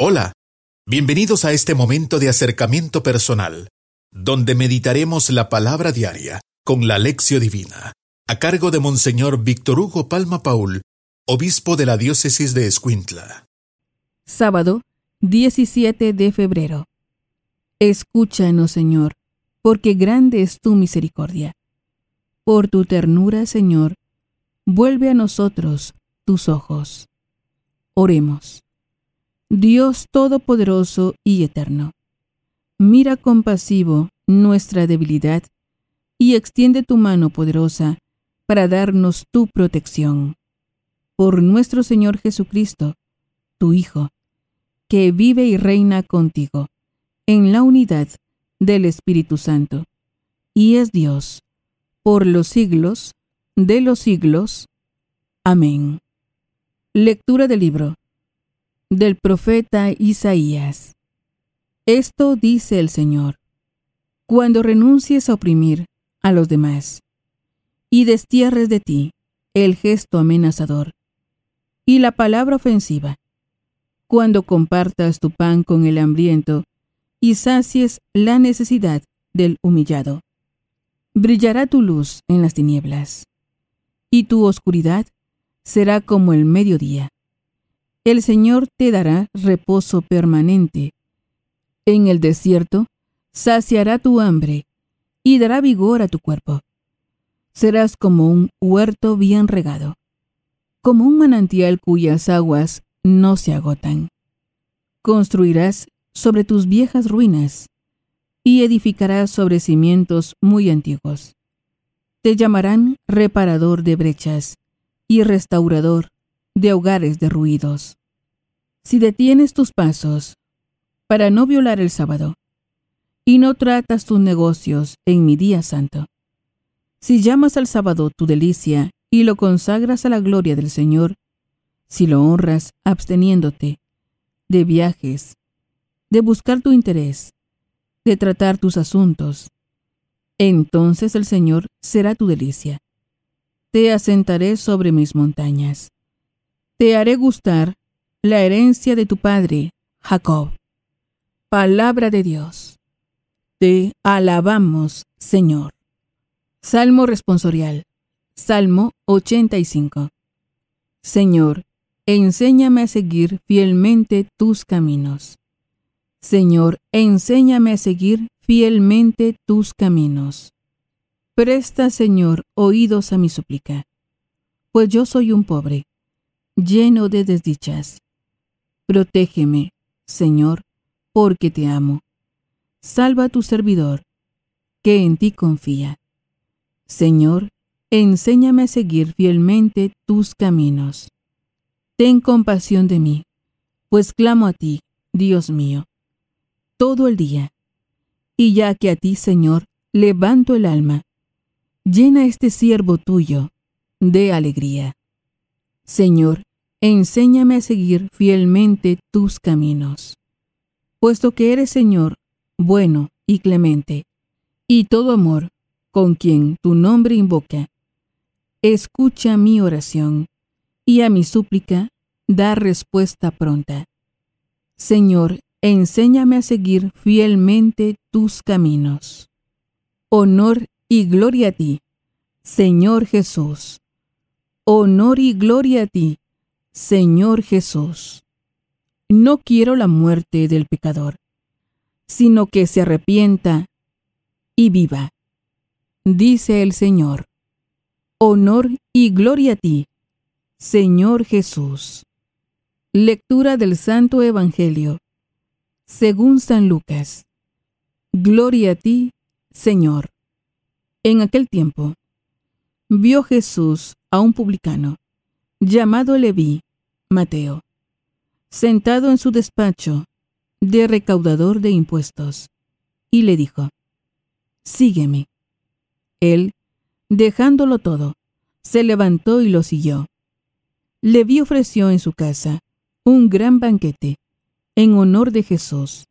Hola, bienvenidos a este momento de acercamiento personal, donde meditaremos la palabra diaria con la lección divina, a cargo de Monseñor Víctor Hugo Palma Paul, obispo de la diócesis de Escuintla. Sábado, 17 de febrero. Escúchanos, Señor, porque grande es tu misericordia. Por tu ternura, Señor, vuelve a nosotros tus ojos. Oremos. Dios Todopoderoso y Eterno, mira compasivo nuestra debilidad y extiende tu mano poderosa para darnos tu protección. Por nuestro Señor Jesucristo, tu Hijo, que vive y reina contigo en la unidad del Espíritu Santo, y es Dios, por los siglos de los siglos. Amén. Lectura del libro del profeta Isaías. Esto dice el Señor, cuando renuncies a oprimir a los demás y destierres de ti el gesto amenazador y la palabra ofensiva, cuando compartas tu pan con el hambriento y sacies la necesidad del humillado. Brillará tu luz en las tinieblas, y tu oscuridad será como el mediodía el Señor te dará reposo permanente. En el desierto saciará tu hambre y dará vigor a tu cuerpo. Serás como un huerto bien regado, como un manantial cuyas aguas no se agotan. Construirás sobre tus viejas ruinas y edificarás sobre cimientos muy antiguos. Te llamarán reparador de brechas y restaurador de hogares derruidos. Si detienes tus pasos para no violar el sábado y no tratas tus negocios en mi día santo, si llamas al sábado tu delicia y lo consagras a la gloria del Señor, si lo honras absteniéndote de viajes, de buscar tu interés, de tratar tus asuntos, entonces el Señor será tu delicia. Te asentaré sobre mis montañas te haré gustar la herencia de tu padre, Jacob. Palabra de Dios. Te alabamos, Señor. Salmo responsorial. Salmo 85. Señor, enséñame a seguir fielmente tus caminos. Señor, enséñame a seguir fielmente tus caminos. Presta, Señor, oídos a mi súplica, pues yo soy un pobre lleno de desdichas. Protégeme, Señor, porque te amo. Salva a tu servidor, que en ti confía. Señor, enséñame a seguir fielmente tus caminos. Ten compasión de mí, pues clamo a ti, Dios mío, todo el día. Y ya que a ti, Señor, levanto el alma, llena este siervo tuyo de alegría. Señor, enséñame a seguir fielmente tus caminos. Puesto que eres Señor, bueno y clemente, y todo amor, con quien tu nombre invoca, escucha mi oración, y a mi súplica da respuesta pronta. Señor, enséñame a seguir fielmente tus caminos. Honor y gloria a ti, Señor Jesús. Honor y gloria a ti, Señor Jesús, no quiero la muerte del pecador, sino que se arrepienta y viva. Dice el Señor, honor y gloria a ti, Señor Jesús. Lectura del Santo Evangelio, según San Lucas. Gloria a ti, Señor. En aquel tiempo, vio Jesús a un publicano, llamado Leví, Mateo, sentado en su despacho de recaudador de impuestos, y le dijo, Sígueme. Él, dejándolo todo, se levantó y lo siguió. Leví ofreció en su casa un gran banquete en honor de Jesús,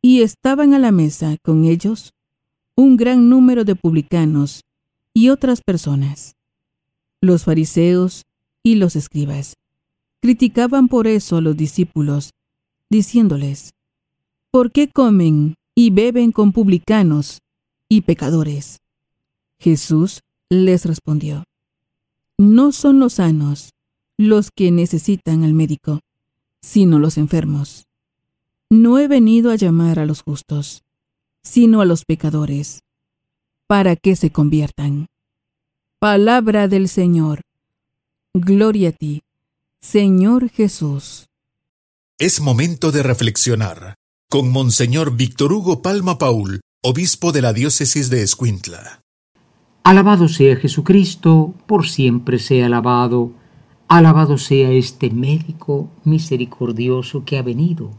y estaban a la mesa con ellos un gran número de publicanos y otras personas, los fariseos y los escribas criticaban por eso a los discípulos diciéndoles, ¿por qué comen y beben con publicanos y pecadores? Jesús les respondió, no son los sanos los que necesitan al médico, sino los enfermos. No he venido a llamar a los justos, sino a los pecadores, para que se conviertan. Palabra del Señor. Gloria a ti, Señor Jesús. Es momento de reflexionar con Monseñor Víctor Hugo Palma Paul, obispo de la diócesis de Escuintla. Alabado sea Jesucristo, por siempre sea alabado. Alabado sea este médico misericordioso que ha venido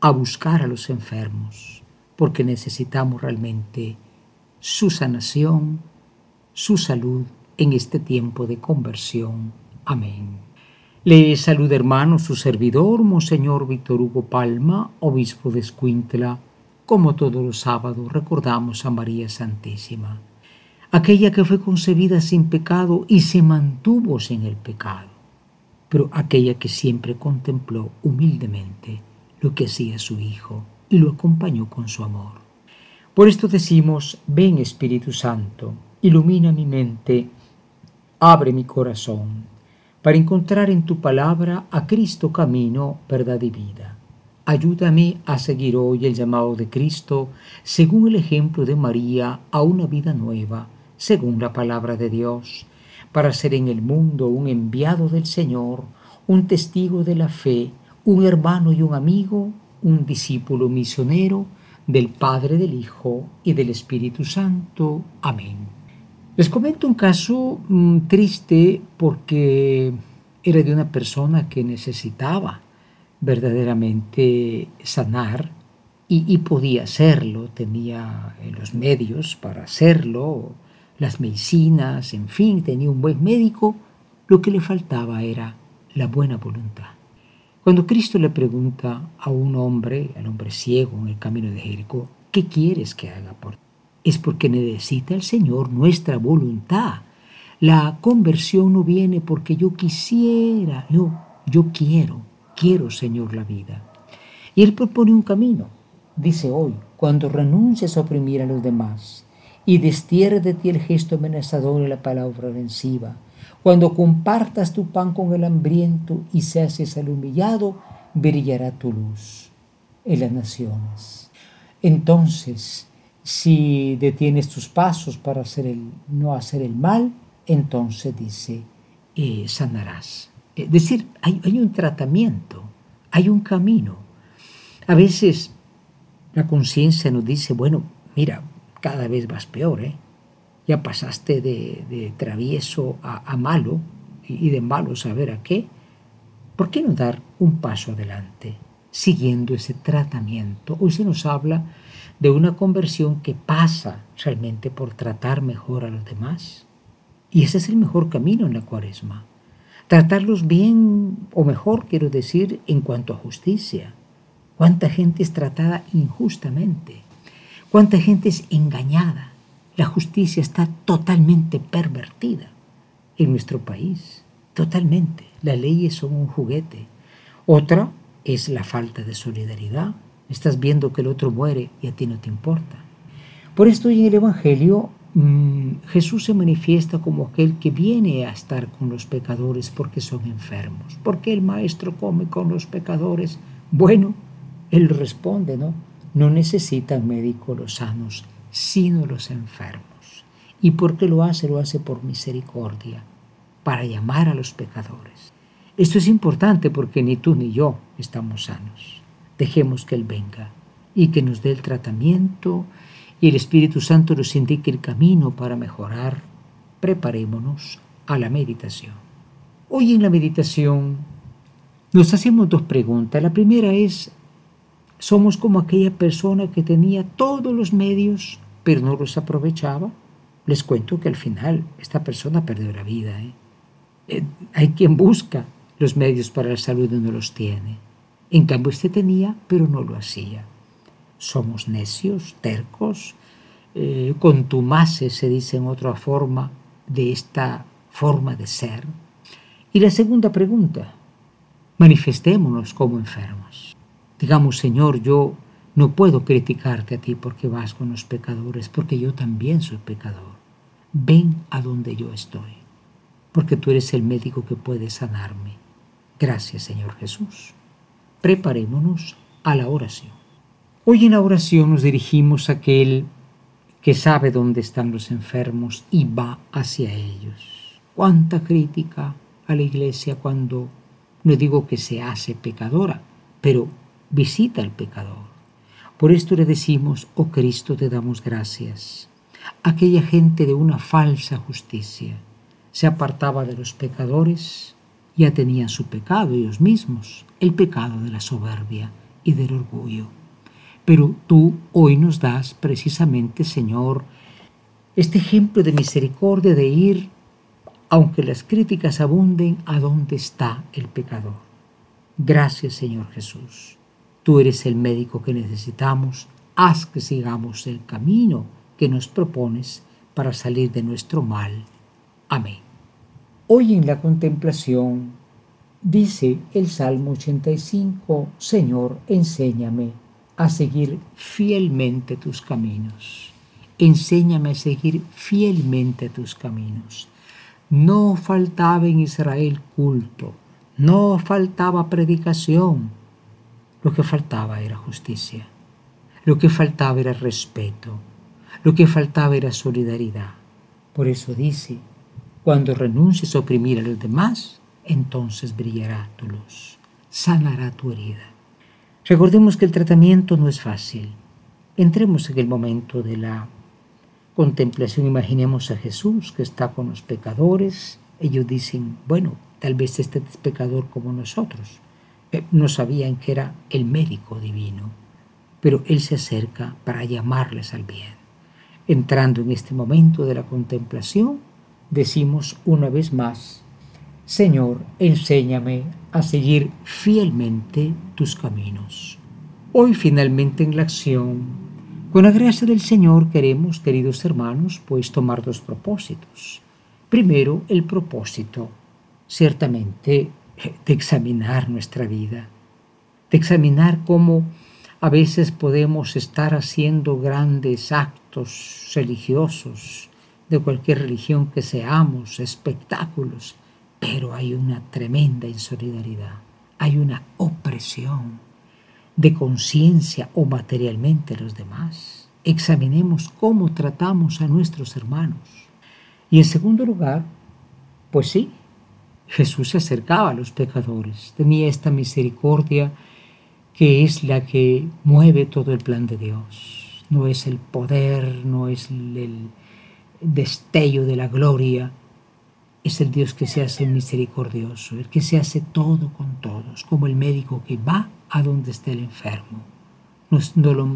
a buscar a los enfermos, porque necesitamos realmente su sanación, su salud en este tiempo de conversión. Amén. Le saluda hermano su servidor, Monseñor Víctor Hugo Palma, obispo de Escuintla. Como todos los sábados recordamos a María Santísima aquella que fue concebida sin pecado y se mantuvo sin el pecado, pero aquella que siempre contempló humildemente lo que hacía su Hijo y lo acompañó con su amor. Por esto decimos, ven Espíritu Santo, ilumina mi mente, abre mi corazón, para encontrar en tu palabra a Cristo camino, verdad y vida. Ayúdame a seguir hoy el llamado de Cristo, según el ejemplo de María, a una vida nueva según la palabra de Dios, para ser en el mundo un enviado del Señor, un testigo de la fe, un hermano y un amigo, un discípulo misionero del Padre, del Hijo y del Espíritu Santo. Amén. Les comento un caso mm, triste porque era de una persona que necesitaba verdaderamente sanar y, y podía hacerlo, tenía los medios para hacerlo, las medicinas, en fin, tenía un buen médico, lo que le faltaba era la buena voluntad. Cuando Cristo le pregunta a un hombre, al hombre ciego en el camino de Jericó, ¿qué quieres que haga por ti? Es porque necesita el Señor nuestra voluntad. La conversión no viene porque yo quisiera, yo, yo quiero, quiero, Señor, la vida. Y Él propone un camino. Dice hoy, cuando renuncies a oprimir a los demás, y destierre de ti el gesto amenazador y la palabra ofensiva. Cuando compartas tu pan con el hambriento y se haces al humillado, brillará tu luz en las naciones. Entonces, si detienes tus pasos para no hacer el mal, entonces dice, eh, sanarás. Es decir, hay, hay un tratamiento, hay un camino. A veces la conciencia nos dice, bueno, mira, cada vez vas peor, ¿eh? Ya pasaste de, travieso a, malo y de malo saber a qué. ¿Por qué no dar un paso adelante siguiendo ese tratamiento? Hoy se nos habla de una conversión que pasa realmente por tratar mejor a los demás. Y ese es el mejor camino en la cuaresma. Tratarlos bien o mejor, quiero decir, en cuanto a justicia. ¿Cuánta gente es tratada injustamente? ¿Cuánta gente es engañada? La justicia está totalmente pervertida en nuestro país, totalmente. Las leyes son un juguete. Otra es la falta de solidaridad. Estás viendo que el otro muere y a ti no te importa. Por esto en el Evangelio mm, Jesús se manifiesta como aquel que viene a estar con los pecadores porque son enfermos. ¿Por qué el maestro come con los pecadores? Bueno, él responde, ¿no? No necesitan médicos los sanos, sino los enfermos. ¿Y por qué lo hace? Lo hace por misericordia, para llamar a los pecadores. Esto es importante porque ni tú ni yo estamos sanos. Dejemos que Él venga y que nos dé el tratamiento y el Espíritu Santo nos indique el camino para mejorar. Preparémonos a la meditación. Hoy en la meditación nos hacemos dos preguntas. La primera es, somos como aquella persona que tenía todos los medios, pero no los aprovechaba. Les cuento que al final esta persona perdió la vida. ¿eh? Eh, hay quien busca los medios para la salud y no los tiene. En cambio, este tenía, pero no lo hacía. Somos necios, tercos, eh, contumaces, se dice en otra forma, de esta forma de ser. Y la segunda pregunta, manifestémonos como enfermos. Digamos, Señor, yo no puedo criticarte a ti porque vas con los pecadores, porque yo también soy pecador. Ven a donde yo estoy, porque tú eres el médico que puede sanarme. Gracias, Señor Jesús. Preparémonos a la oración. Hoy en la oración nos dirigimos a aquel que sabe dónde están los enfermos y va hacia ellos. Cuánta crítica a la iglesia cuando no digo que se hace pecadora, pero visita al pecador. Por esto le decimos, oh Cristo, te damos gracias. Aquella gente de una falsa justicia se apartaba de los pecadores, ya tenían su pecado ellos mismos, el pecado de la soberbia y del orgullo. Pero tú hoy nos das precisamente, Señor, este ejemplo de misericordia de ir, aunque las críticas abunden, a dónde está el pecador. Gracias, Señor Jesús. Tú eres el médico que necesitamos. Haz que sigamos el camino que nos propones para salir de nuestro mal. Amén. Hoy en la contemplación dice el Salmo 85, Señor, enséñame a seguir fielmente tus caminos. Enséñame a seguir fielmente tus caminos. No faltaba en Israel culto, no faltaba predicación, lo que faltaba era justicia, lo que faltaba era respeto, lo que faltaba era solidaridad. Por eso dice, cuando renuncies a oprimir a los demás, entonces brillará tu luz, sanará tu herida. Recordemos que el tratamiento no es fácil. Entremos en el momento de la contemplación, imaginemos a Jesús que está con los pecadores. Ellos dicen, bueno, tal vez este es pecador como nosotros no sabían que era el médico divino, pero Él se acerca para llamarles al bien. Entrando en este momento de la contemplación, decimos una vez más, Señor, enséñame a seguir fielmente tus caminos. Hoy finalmente en la acción, con la gracia del Señor queremos, queridos hermanos, pues tomar dos propósitos. Primero, el propósito, ciertamente de examinar nuestra vida, de examinar cómo a veces podemos estar haciendo grandes actos religiosos, de cualquier religión que seamos, espectáculos, pero hay una tremenda insolidaridad, hay una opresión de conciencia o materialmente los demás. Examinemos cómo tratamos a nuestros hermanos. Y en segundo lugar, pues sí, Jesús se acercaba a los pecadores, tenía esta misericordia que es la que mueve todo el plan de Dios. No es el poder, no es el destello de la gloria, es el Dios que se hace misericordioso, el que se hace todo con todos, como el médico que va a donde esté el enfermo. No,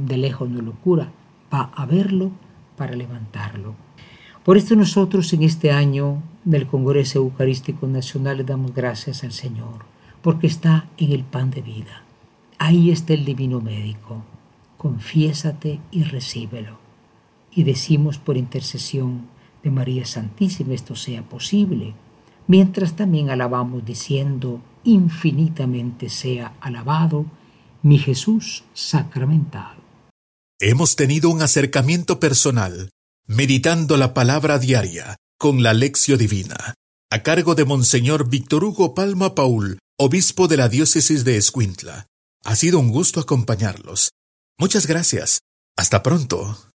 de lejos no lo cura, va a verlo para levantarlo. Por esto nosotros en este año del Congreso Eucarístico Nacional le damos gracias al Señor, porque está en el pan de vida. Ahí está el divino médico. Confiésate y recíbelo. Y decimos por intercesión de María Santísima esto sea posible, mientras también alabamos diciendo, infinitamente sea alabado mi Jesús sacramentado. Hemos tenido un acercamiento personal Meditando la palabra diaria con la lección divina, a cargo de Monseñor Víctor Hugo Palma Paul, obispo de la diócesis de Escuintla. Ha sido un gusto acompañarlos. Muchas gracias. Hasta pronto.